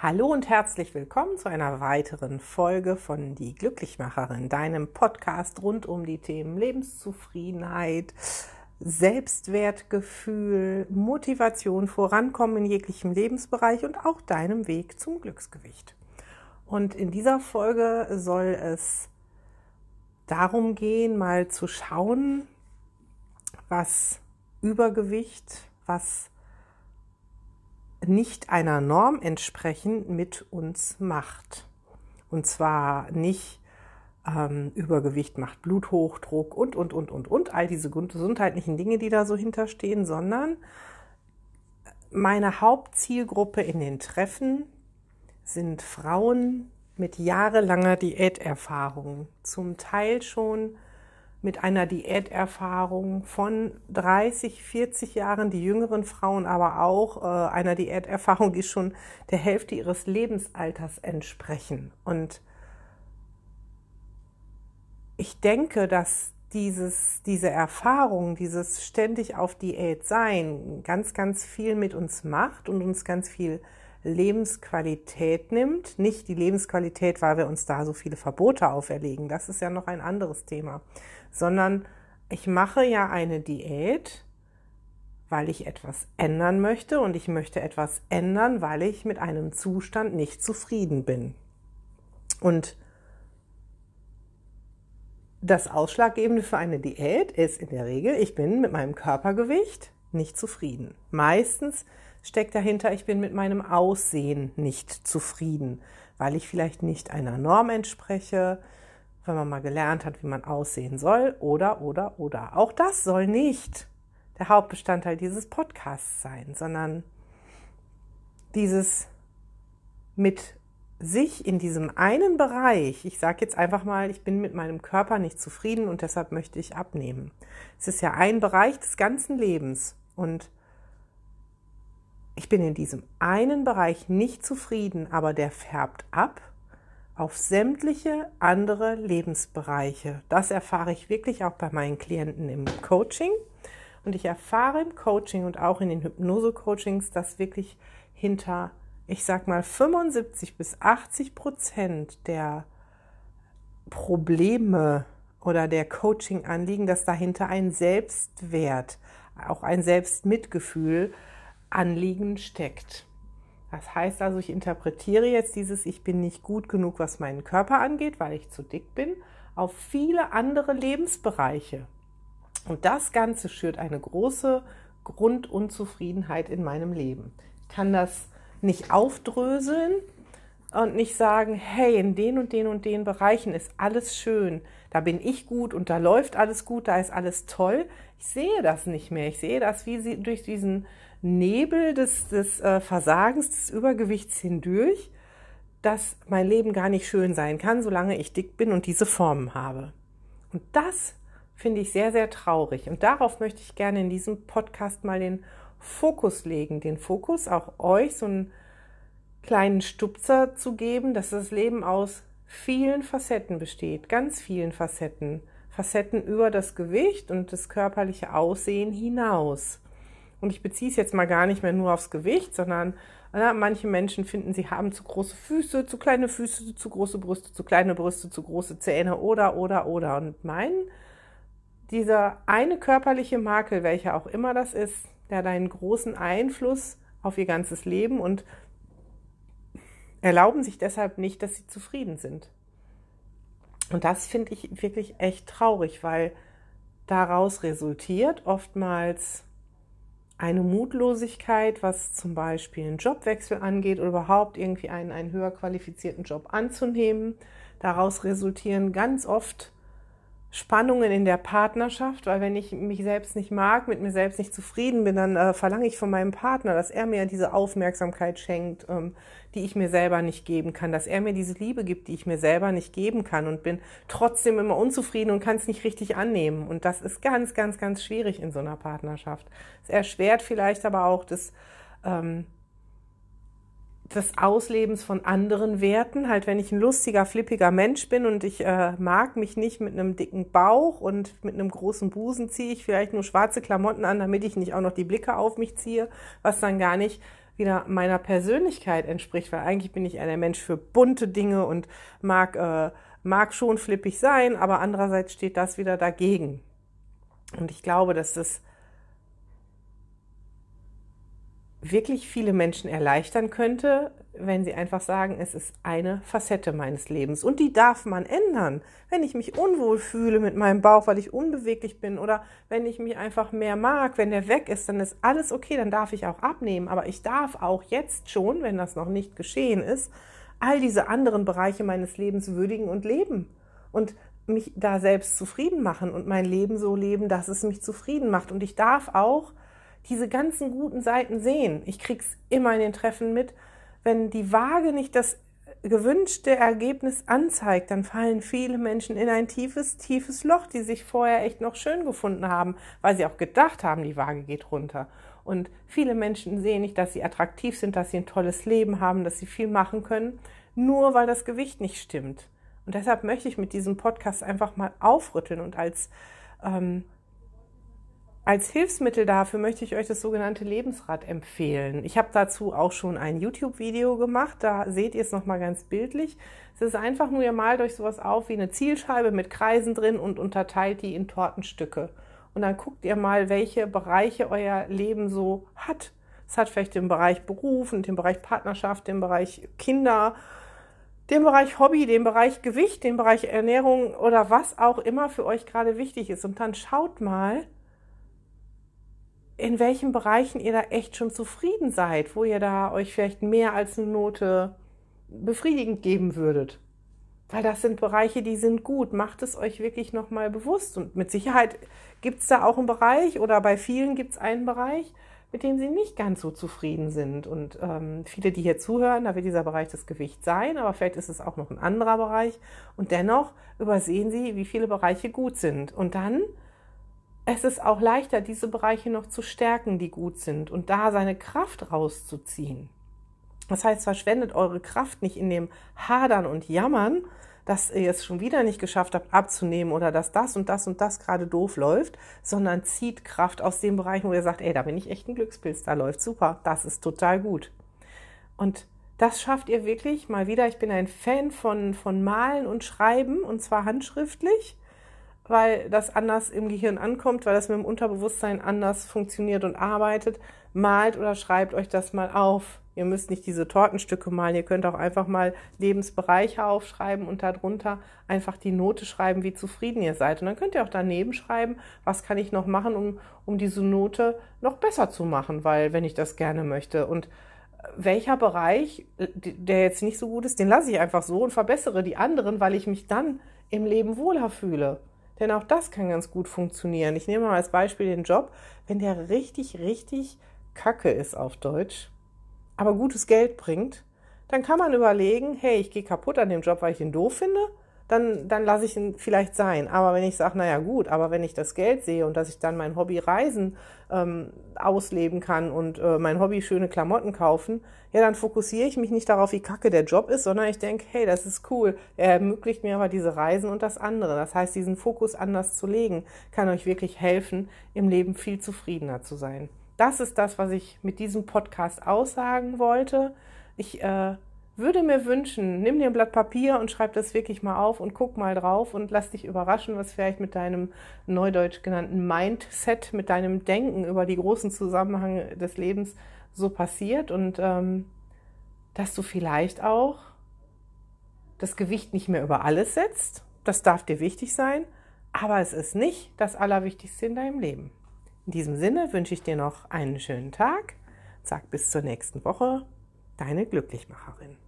Hallo und herzlich willkommen zu einer weiteren Folge von Die Glücklichmacherin, deinem Podcast rund um die Themen Lebenszufriedenheit, Selbstwertgefühl, Motivation, Vorankommen in jeglichem Lebensbereich und auch deinem Weg zum Glücksgewicht. Und in dieser Folge soll es darum gehen, mal zu schauen, was Übergewicht, was nicht einer Norm entsprechend mit uns macht. Und zwar nicht ähm, Übergewicht macht Bluthochdruck und, und, und, und, und, all diese gesundheitlichen Dinge, die da so hinterstehen, sondern meine Hauptzielgruppe in den Treffen sind Frauen mit jahrelanger Diäterfahrung, zum Teil schon mit einer Diäterfahrung von 30, 40 Jahren, die jüngeren Frauen aber auch äh, einer Diäterfahrung, die schon der Hälfte ihres Lebensalters entsprechen. Und ich denke, dass dieses, diese Erfahrung, dieses ständig auf Diät sein, ganz, ganz viel mit uns macht und uns ganz viel Lebensqualität nimmt. Nicht die Lebensqualität, weil wir uns da so viele Verbote auferlegen. Das ist ja noch ein anderes Thema sondern ich mache ja eine Diät, weil ich etwas ändern möchte und ich möchte etwas ändern, weil ich mit einem Zustand nicht zufrieden bin. Und das Ausschlaggebende für eine Diät ist in der Regel, ich bin mit meinem Körpergewicht nicht zufrieden. Meistens steckt dahinter, ich bin mit meinem Aussehen nicht zufrieden, weil ich vielleicht nicht einer Norm entspreche, wenn man mal gelernt hat, wie man aussehen soll, oder, oder, oder. Auch das soll nicht der Hauptbestandteil dieses Podcasts sein, sondern dieses mit sich in diesem einen Bereich, ich sage jetzt einfach mal, ich bin mit meinem Körper nicht zufrieden und deshalb möchte ich abnehmen. Es ist ja ein Bereich des ganzen Lebens und ich bin in diesem einen Bereich nicht zufrieden, aber der färbt ab auf sämtliche andere Lebensbereiche. Das erfahre ich wirklich auch bei meinen Klienten im Coaching. Und ich erfahre im Coaching und auch in den Hypnose-Coachings, dass wirklich hinter, ich sag mal, 75 bis 80 Prozent der Probleme oder der Coaching-Anliegen, dass dahinter ein Selbstwert, auch ein Selbstmitgefühl Anliegen steckt. Das heißt also, ich interpretiere jetzt dieses Ich bin nicht gut genug, was meinen Körper angeht, weil ich zu dick bin, auf viele andere Lebensbereiche. Und das Ganze schürt eine große Grundunzufriedenheit in meinem Leben. Ich kann das nicht aufdröseln und nicht sagen, hey, in den und den und den Bereichen ist alles schön, da bin ich gut und da läuft alles gut, da ist alles toll. Ich sehe das nicht mehr. Ich sehe das wie sie durch diesen Nebel des, des äh, Versagens, des Übergewichts hindurch, dass mein Leben gar nicht schön sein kann, solange ich dick bin und diese Formen habe. Und das finde ich sehr, sehr traurig. Und darauf möchte ich gerne in diesem Podcast mal den Fokus legen. Den Fokus auch euch so einen kleinen Stupser zu geben, dass das Leben aus vielen Facetten besteht, ganz vielen Facetten. Facetten über das Gewicht und das körperliche Aussehen hinaus. Und ich beziehe es jetzt mal gar nicht mehr nur aufs Gewicht, sondern na, manche Menschen finden, sie haben zu große Füße, zu kleine Füße, zu große Brüste, zu kleine Brüste, zu große Zähne oder, oder, oder. Und mein, dieser eine körperliche Makel, welcher auch immer das ist, der hat einen großen Einfluss auf ihr ganzes Leben und erlauben sich deshalb nicht, dass sie zufrieden sind. Und das finde ich wirklich echt traurig, weil daraus resultiert oftmals eine Mutlosigkeit, was zum Beispiel einen Jobwechsel angeht oder überhaupt irgendwie einen, einen höher qualifizierten Job anzunehmen. Daraus resultieren ganz oft Spannungen in der Partnerschaft, weil wenn ich mich selbst nicht mag, mit mir selbst nicht zufrieden bin, dann äh, verlange ich von meinem Partner, dass er mir diese Aufmerksamkeit schenkt, ähm, die ich mir selber nicht geben kann, dass er mir diese Liebe gibt, die ich mir selber nicht geben kann und bin trotzdem immer unzufrieden und kann es nicht richtig annehmen. Und das ist ganz, ganz, ganz schwierig in so einer Partnerschaft. Es erschwert vielleicht aber auch das ähm, des Auslebens von anderen Werten. Halt, wenn ich ein lustiger, flippiger Mensch bin und ich äh, mag mich nicht mit einem dicken Bauch und mit einem großen Busen, ziehe ich vielleicht nur schwarze Klamotten an, damit ich nicht auch noch die Blicke auf mich ziehe, was dann gar nicht wieder meiner Persönlichkeit entspricht, weil eigentlich bin ich ein Mensch für bunte Dinge und mag, äh, mag schon flippig sein, aber andererseits steht das wieder dagegen. Und ich glaube, dass das wirklich viele Menschen erleichtern könnte, wenn sie einfach sagen, es ist eine Facette meines Lebens und die darf man ändern. Wenn ich mich unwohl fühle mit meinem Bauch, weil ich unbeweglich bin oder wenn ich mich einfach mehr mag, wenn der weg ist, dann ist alles okay, dann darf ich auch abnehmen. Aber ich darf auch jetzt schon, wenn das noch nicht geschehen ist, all diese anderen Bereiche meines Lebens würdigen und leben und mich da selbst zufrieden machen und mein Leben so leben, dass es mich zufrieden macht. Und ich darf auch diese ganzen guten Seiten sehen. Ich krieg's immer in den Treffen mit. Wenn die Waage nicht das gewünschte Ergebnis anzeigt, dann fallen viele Menschen in ein tiefes, tiefes Loch, die sich vorher echt noch schön gefunden haben, weil sie auch gedacht haben, die Waage geht runter. Und viele Menschen sehen nicht, dass sie attraktiv sind, dass sie ein tolles Leben haben, dass sie viel machen können, nur weil das Gewicht nicht stimmt. Und deshalb möchte ich mit diesem Podcast einfach mal aufrütteln und als ähm, als Hilfsmittel dafür möchte ich euch das sogenannte Lebensrad empfehlen. Ich habe dazu auch schon ein YouTube-Video gemacht, da seht ihr es nochmal ganz bildlich. Es ist einfach nur, ihr malt euch sowas auf wie eine Zielscheibe mit Kreisen drin und unterteilt die in Tortenstücke. Und dann guckt ihr mal, welche Bereiche euer Leben so hat. Es hat vielleicht den Bereich Beruf und den Bereich Partnerschaft, den Bereich Kinder, den Bereich Hobby, den Bereich Gewicht, den Bereich Ernährung oder was auch immer für euch gerade wichtig ist. Und dann schaut mal, in welchen Bereichen ihr da echt schon zufrieden seid, wo ihr da euch vielleicht mehr als eine Note befriedigend geben würdet. Weil das sind Bereiche, die sind gut. Macht es euch wirklich nochmal bewusst. Und mit Sicherheit gibt es da auch einen Bereich oder bei vielen gibt es einen Bereich, mit dem sie nicht ganz so zufrieden sind. Und ähm, viele, die hier zuhören, da wird dieser Bereich das Gewicht sein, aber vielleicht ist es auch noch ein anderer Bereich. Und dennoch übersehen sie, wie viele Bereiche gut sind. Und dann es ist auch leichter, diese Bereiche noch zu stärken, die gut sind und da seine Kraft rauszuziehen. Das heißt, verschwendet eure Kraft nicht in dem Hadern und Jammern, dass ihr es schon wieder nicht geschafft habt abzunehmen oder dass das und das und das gerade doof läuft, sondern zieht Kraft aus dem Bereich, wo ihr sagt, ey, da bin ich echt ein Glückspilz, da läuft super, das ist total gut. Und das schafft ihr wirklich mal wieder. Ich bin ein Fan von, von Malen und Schreiben und zwar handschriftlich weil das anders im Gehirn ankommt, weil das mit dem Unterbewusstsein anders funktioniert und arbeitet. Malt oder schreibt euch das mal auf. Ihr müsst nicht diese Tortenstücke malen, ihr könnt auch einfach mal Lebensbereiche aufschreiben und darunter einfach die Note schreiben, wie zufrieden ihr seid. Und dann könnt ihr auch daneben schreiben, was kann ich noch machen, um, um diese Note noch besser zu machen, weil wenn ich das gerne möchte. Und welcher Bereich, der jetzt nicht so gut ist, den lasse ich einfach so und verbessere die anderen, weil ich mich dann im Leben wohler fühle. Denn auch das kann ganz gut funktionieren. Ich nehme mal als Beispiel den Job, wenn der richtig, richtig kacke ist auf Deutsch, aber gutes Geld bringt, dann kann man überlegen, hey, ich gehe kaputt an dem Job, weil ich ihn doof finde dann, dann lasse ich ihn vielleicht sein. Aber wenn ich sage, naja gut, aber wenn ich das Geld sehe und dass ich dann mein Hobby Reisen ähm, ausleben kann und äh, mein Hobby schöne Klamotten kaufen, ja, dann fokussiere ich mich nicht darauf, wie kacke der Job ist, sondern ich denke, hey, das ist cool. Er ermöglicht mir aber diese Reisen und das andere. Das heißt, diesen Fokus anders zu legen, kann euch wirklich helfen, im Leben viel zufriedener zu sein. Das ist das, was ich mit diesem Podcast aussagen wollte. Ich äh, würde mir wünschen, nimm dir ein Blatt Papier und schreib das wirklich mal auf und guck mal drauf und lass dich überraschen, was vielleicht mit deinem neudeutsch genannten Mindset, mit deinem Denken über die großen Zusammenhänge des Lebens so passiert und ähm, dass du vielleicht auch das Gewicht nicht mehr über alles setzt. Das darf dir wichtig sein, aber es ist nicht das Allerwichtigste in deinem Leben. In diesem Sinne wünsche ich dir noch einen schönen Tag. Sag bis zur nächsten Woche, deine Glücklichmacherin.